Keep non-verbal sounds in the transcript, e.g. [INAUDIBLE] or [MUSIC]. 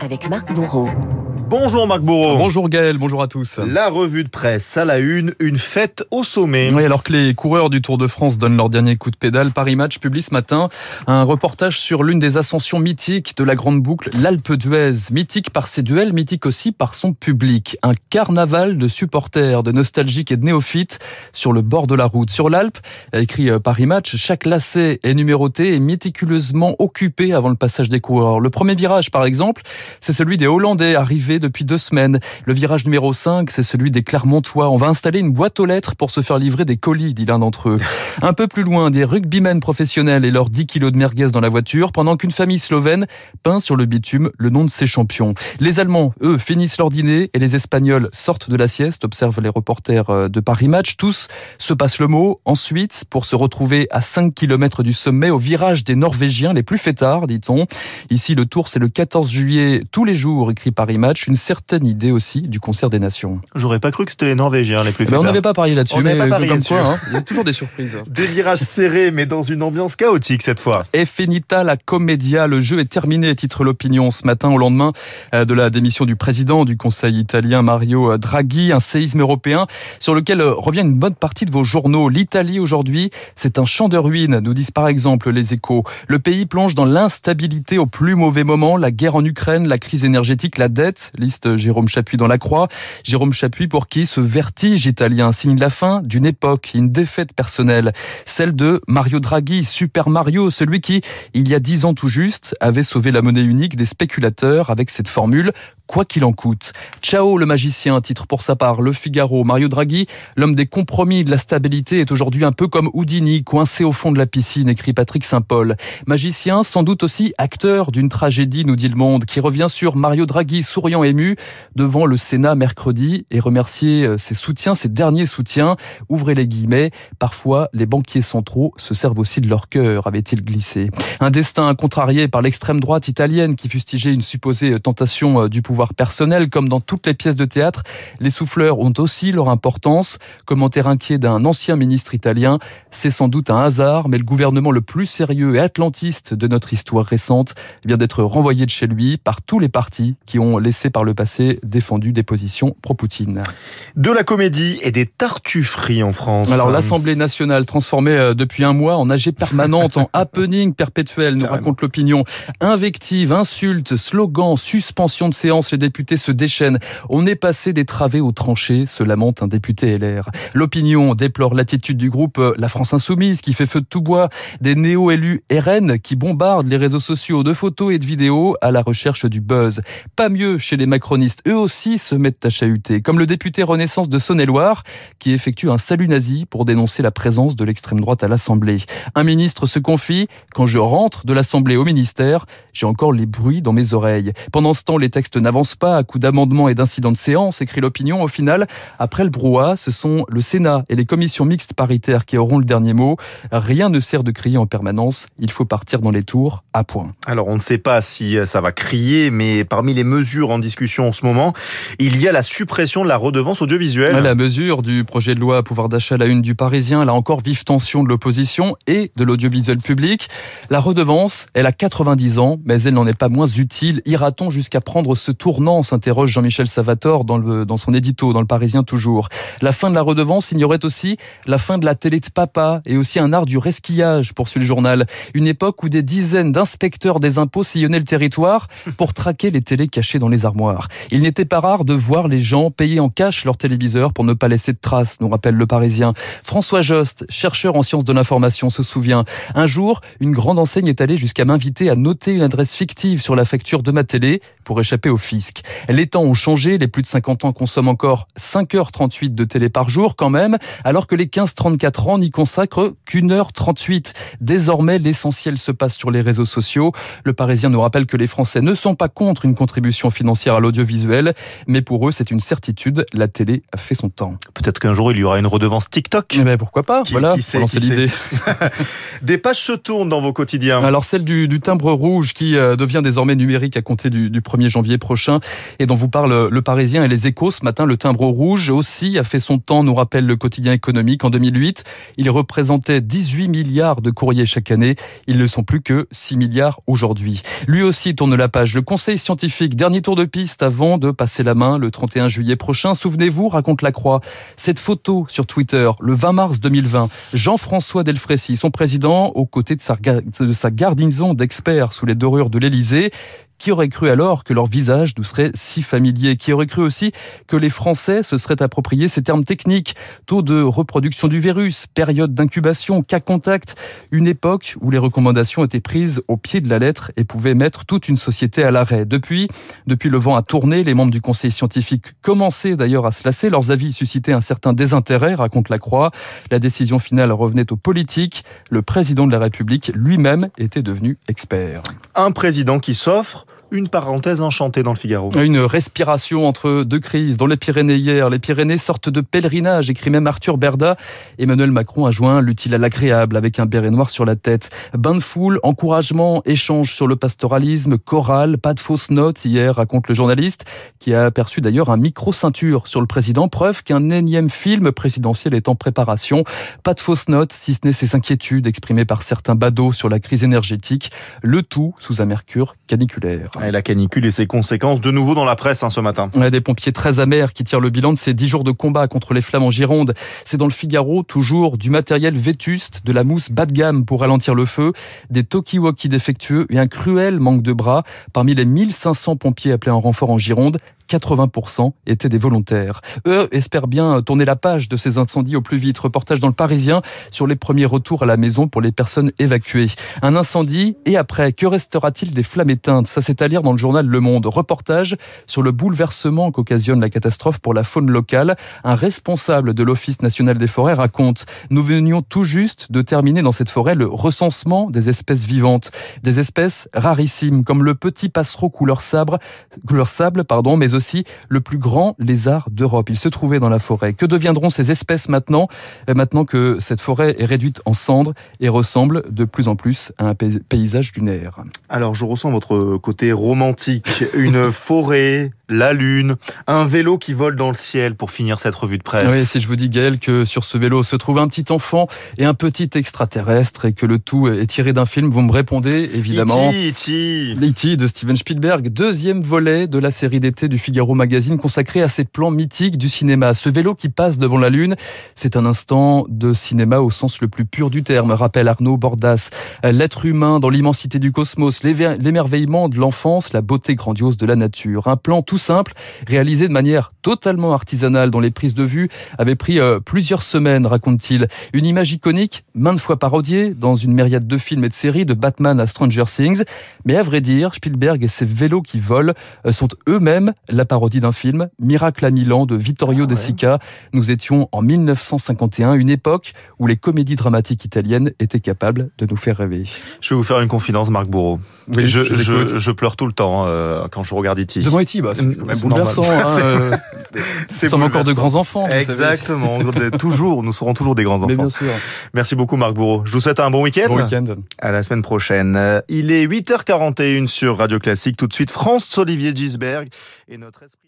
avec Marc Bourreau. Bonjour Marc Bourreau. Bonjour Gaël, bonjour à tous. La revue de presse à la une, une fête au sommet. Oui, alors que les coureurs du Tour de France donnent leur dernier coup de pédale, Paris Match publie ce matin un reportage sur l'une des ascensions mythiques de la grande boucle, l'Alpe d'Huez. Mythique par ses duels, mythique aussi par son public. Un carnaval de supporters, de nostalgiques et de néophytes sur le bord de la route. Sur l'Alpe, écrit Paris Match, chaque lacet est numéroté et méticuleusement occupé avant le passage des coureurs. Le premier virage, par exemple, c'est celui des Hollandais arrivés depuis deux semaines. Le virage numéro 5, c'est celui des Clermontois. On va installer une boîte aux lettres pour se faire livrer des colis, dit l'un d'entre eux. Un peu plus loin, des rugbymen professionnels et leurs 10 kilos de merguez dans la voiture, pendant qu'une famille slovène peint sur le bitume le nom de ses champions. Les Allemands, eux, finissent leur dîner et les Espagnols sortent de la sieste, observent les reporters euh, de Paris Match. Tous se passent le mot. Ensuite, pour se retrouver à 5 km du sommet, au virage des Norvégiens les plus fêtards, dit-on. Ici, le tour, c'est le 14 juillet, tous les jours, écrit Paris Match une certaine idée aussi du concert des nations. J'aurais pas cru que c'était les Norvégiens les plus mais On n'avait pas parié là-dessus, mais pas parié comme quoi, hein, il y a toujours des surprises. [LAUGHS] Des virages serrés, mais dans une ambiance chaotique cette fois. Et finita la commedia, le jeu est terminé, titre l'opinion ce matin au lendemain euh, de la démission du président du Conseil italien Mario Draghi, un séisme européen sur lequel euh, revient une bonne partie de vos journaux. L'Italie aujourd'hui, c'est un champ de ruines, nous disent par exemple les échos. Le pays plonge dans l'instabilité au plus mauvais moment, la guerre en Ukraine, la crise énergétique, la dette, Jérôme Chapuis dans la Croix. Jérôme Chapuis pour qui ce vertige italien signe la fin d'une époque, une défaite personnelle, celle de Mario Draghi, Super Mario, celui qui, il y a dix ans tout juste, avait sauvé la monnaie unique des spéculateurs avec cette formule quoi qu'il en coûte. Ciao le magicien, titre pour sa part Le Figaro. Mario Draghi, l'homme des compromis de la stabilité, est aujourd'hui un peu comme Houdini, coincé au fond de la piscine, écrit Patrick Saint-Paul. Magicien, sans doute aussi acteur d'une tragédie, nous dit le monde, qui revient sur Mario Draghi, souriant ému, devant le Sénat mercredi et remercier euh, ses soutiens, ses derniers soutiens. Ouvrez les guillemets. Parfois, les banquiers centraux se servent aussi de leur cœur, avait-il glissé. Un destin contrarié par l'extrême droite italienne qui fustigeait une supposée tentation euh, du pouvoir personnel, comme dans toutes les pièces de théâtre, les souffleurs ont aussi leur importance. Commentaire inquiet d'un ancien ministre italien, c'est sans doute un hasard, mais le gouvernement le plus sérieux et atlantiste de notre histoire récente vient d'être renvoyé de chez lui par tous les partis qui ont laissé par le passé défendu des positions pro-Poutine. De la comédie et des tartufferies en France. Alors l'Assemblée nationale transformée euh, depuis un mois en AG permanente, en [LAUGHS] happening perpétuel, nous raconte l'opinion. Invectives, insultes, slogans, suspension de séance les députés se déchaînent. On est passé des travées aux tranchées, se lamente un député LR. L'opinion déplore l'attitude du groupe euh, La France Insoumise qui fait feu de tout bois, des néo-élus RN qui bombardent les réseaux sociaux de photos et de vidéos à la recherche du buzz. Pas mieux chez les macronistes, eux aussi se mettent à chahuter, comme le député Renaissance de Saône-et-Loire qui effectue un salut nazi pour dénoncer la présence de l'extrême droite à l'Assemblée. Un ministre se confie, quand je rentre de l'Assemblée au ministère, j'ai encore les bruits dans mes oreilles. Pendant ce temps, les textes n'avancent pas à coup d'amendements et d'incidents de séance, écrit l'opinion. Au final, après le brouhaha, ce sont le Sénat et les commissions mixtes paritaires qui auront le dernier mot. Rien ne sert de crier en permanence. Il faut partir dans les tours à point. Alors, on ne sait pas si ça va crier, mais parmi les mesures en discussion en ce moment, il y a la suppression de la redevance audiovisuelle. La mesure du projet de loi pouvoir d'achat à la une du Parisien, là encore vive tension de l'opposition et de l'audiovisuel public. La redevance, elle a 90 ans, mais elle n'en est pas moins utile. Ira-t-on jusqu'à prendre ce tournant, s'interroge Jean-Michel Savator dans, le, dans son édito, dans le Parisien toujours. La fin de la redevance ignorait aussi la fin de la télé de papa et aussi un art du resquillage, poursuit le journal. Une époque où des dizaines d'inspecteurs des impôts sillonnaient le territoire pour traquer les télés cachées dans les armoires. Il n'était pas rare de voir les gens payer en cash leur téléviseur pour ne pas laisser de traces, nous rappelle le Parisien. François Jost, chercheur en sciences de l'information, se souvient. Un jour, une grande enseigne est allée jusqu'à m'inviter à noter une adresse fictive sur la facture de ma télé pour échapper au fisc. Les temps ont changé, les plus de 50 ans consomment encore 5h38 de télé par jour quand même, alors que les 15-34 ans n'y consacrent qu'une heure 38. Désormais, l'essentiel se passe sur les réseaux sociaux. Le Parisien nous rappelle que les Français ne sont pas contre une contribution financière à l'audiovisuel, mais pour eux, c'est une certitude, la télé a fait son temps. Peut-être qu'un jour, il y aura une redevance TikTok. Eh ben, pourquoi pas? Voilà, qui l'idée. [LAUGHS] Des pages se tournent dans vos quotidiens. Alors celle du, timbre rouge qui euh, devient désormais numérique à compter du, du 1er janvier prochain et dont vous parle le Parisien et les Échos. Ce matin, le timbre rouge aussi a fait son temps, nous rappelle le quotidien économique. En 2008, il représentait 18 milliards de courriers chaque année. Ils ne sont plus que 6 milliards aujourd'hui. Lui aussi tourne la page. Le conseil scientifique, dernier tour de piste avant de passer la main le 31 juillet prochain. Souvenez-vous, raconte la Croix, cette photo sur Twitter le 20 mars 2020. Jean-François Delfrécy, son président, aux côtés de sa, de garnison d'experts sous les dorures de l'Élysée. Qui aurait cru alors que leur visage nous serait si familier? Qui aurait cru aussi que les Français se seraient appropriés ces termes techniques? Taux de reproduction du virus, période d'incubation, cas contact, une époque où les recommandations étaient prises au pied de la lettre et pouvaient mettre toute une société à l'arrêt. Depuis, depuis le vent a tourné, les membres du conseil scientifique commençaient d'ailleurs à se lasser. Leurs avis suscitaient un certain désintérêt, raconte la Croix. La décision finale revenait aux politiques. Le président de la République lui-même était devenu expert. Un président qui s'offre une parenthèse enchantée dans le Figaro. Une respiration entre deux crises. Dans les Pyrénées hier, les Pyrénées sortent de pèlerinage, écrit même Arthur Berda. Emmanuel Macron a joint l'utile à l'agréable avec un béret noir sur la tête. Bain de foule, encouragement, échange sur le pastoralisme, chorale, pas de fausses notes hier, raconte le journaliste, qui a aperçu d'ailleurs un micro-ceinture sur le président, preuve qu'un énième film présidentiel est en préparation. Pas de fausses notes, si ce n'est ses inquiétudes exprimées par certains badauds sur la crise énergétique, le tout sous un mercure caniculaire. Et la canicule et ses conséquences de nouveau dans la presse hein, ce matin. a des pompiers très amers qui tirent le bilan de ces dix jours de combat contre les flammes en Gironde. C'est dans le Figaro toujours du matériel vétuste, de la mousse bas de gamme pour ralentir le feu, des talkie-walkie défectueux et un cruel manque de bras. Parmi les 1500 pompiers appelés en renfort en Gironde, 80% étaient des volontaires. Eux espèrent bien tourner la page de ces incendies au plus vite. Reportage dans le Parisien sur les premiers retours à la maison pour les personnes évacuées. Un incendie et après, que restera-t-il des flammes éteintes? Ça c'est à lire dans le journal Le Monde. Reportage sur le bouleversement qu'occasionne la catastrophe pour la faune locale. Un responsable de l'Office national des forêts raconte Nous venions tout juste de terminer dans cette forêt le recensement des espèces vivantes, des espèces rarissimes comme le petit passereau couleur couleur sable, pardon, mais aussi aussi le plus grand lézard d'Europe. Il se trouvait dans la forêt. Que deviendront ces espèces maintenant, euh, maintenant que cette forêt est réduite en cendres et ressemble de plus en plus à un paysage lunaire Alors, je ressens votre côté romantique. Une [LAUGHS] forêt, la lune, un vélo qui vole dans le ciel pour finir cette revue de presse. Oui, si je vous dis Gaël que sur ce vélo se trouve un petit enfant et un petit extraterrestre et que le tout est tiré d'un film, vous me répondez évidemment. E.T. E.T. de Steven Spielberg, deuxième volet de la série d'été du Figaro Magazine consacré à ces plans mythiques du cinéma. Ce vélo qui passe devant la lune, c'est un instant de cinéma au sens le plus pur du terme, rappelle Arnaud Bordas. L'être humain dans l'immensité du cosmos, l'émerveillement de l'enfance, la beauté grandiose de la nature. Un plan tout simple, réalisé de manière totalement artisanale, dont les prises de vue avaient pris euh, plusieurs semaines, raconte-t-il. Une image iconique, maintes fois parodiée dans une myriade de films et de séries, de Batman à Stranger Things. Mais à vrai dire, Spielberg et ses vélos qui volent euh, sont eux-mêmes la parodie d'un film, Miracle à Milan de Vittorio ah De Sica. Nous étions en 1951, une époque où les comédies dramatiques italiennes étaient capables de nous faire rêver. Je vais vous faire une confidence, Marc Bourreau. Oui, je, je, je, pleure tout le temps euh, quand je regarde E.T. Devant E.T., bah, c'est bouleversant. Hein, [LAUGHS] euh, nous sommes encore de grands enfants. Exactement. toujours, nous serons toujours des grands enfants. Mais bien sûr. Merci beaucoup, Marc Bourreau. Je vous souhaite un bon week-end. Bon week-end. À la semaine prochaine. Il est 8h41 sur Radio Classique. Tout de suite, France Olivier Gisberg et notre esprit.